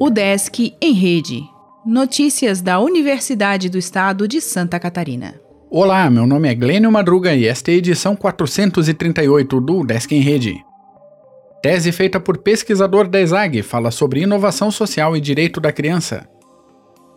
O Desk em Rede. Notícias da Universidade do Estado de Santa Catarina. Olá, meu nome é Glênio Madruga e esta é a edição 438 do Desk em Rede. Tese feita por pesquisador da ESAG fala sobre inovação social e direito da criança.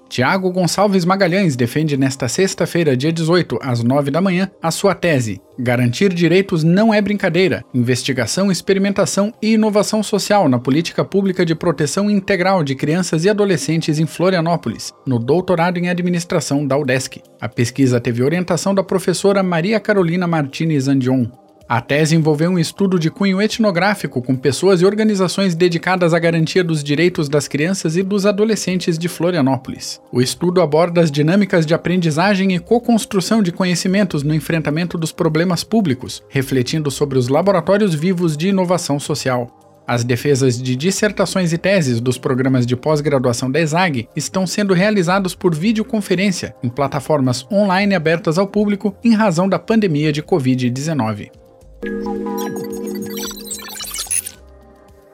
Tiago Gonçalves Magalhães defende nesta sexta-feira, dia 18, às 9 da manhã, a sua tese Garantir direitos não é brincadeira. Investigação, experimentação e inovação social na política pública de proteção integral de crianças e adolescentes em Florianópolis, no doutorado em administração da UDESC. A pesquisa teve orientação da professora Maria Carolina Martinez Andion. A tese envolveu um estudo de cunho etnográfico com pessoas e organizações dedicadas à garantia dos direitos das crianças e dos adolescentes de Florianópolis. O estudo aborda as dinâmicas de aprendizagem e co-construção de conhecimentos no enfrentamento dos problemas públicos, refletindo sobre os laboratórios vivos de inovação social. As defesas de dissertações e teses dos programas de pós-graduação da ESAG estão sendo realizados por videoconferência em plataformas online abertas ao público em razão da pandemia de Covid-19.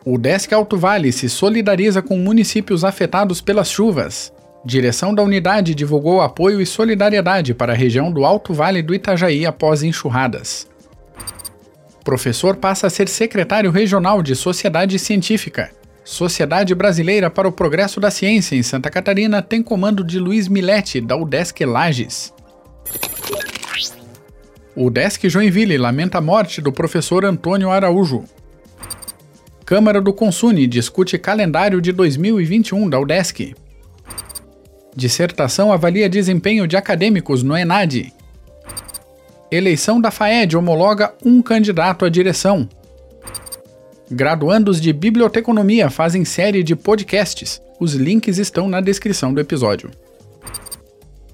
O Desk Alto Vale se solidariza com municípios afetados pelas chuvas. Direção da unidade divulgou apoio e solidariedade para a região do Alto Vale do Itajaí após enxurradas. Professor passa a ser secretário regional de Sociedade Científica. Sociedade Brasileira para o Progresso da Ciência em Santa Catarina tem comando de Luiz Milete, da UDESC Lages. O Desk Joinville lamenta a morte do professor Antônio Araújo. Câmara do Consune discute calendário de 2021 da UDESC. Dissertação avalia desempenho de acadêmicos no ENAD. Eleição da FAED homologa um candidato à direção. Graduandos de Biblioteconomia fazem série de podcasts. Os links estão na descrição do episódio.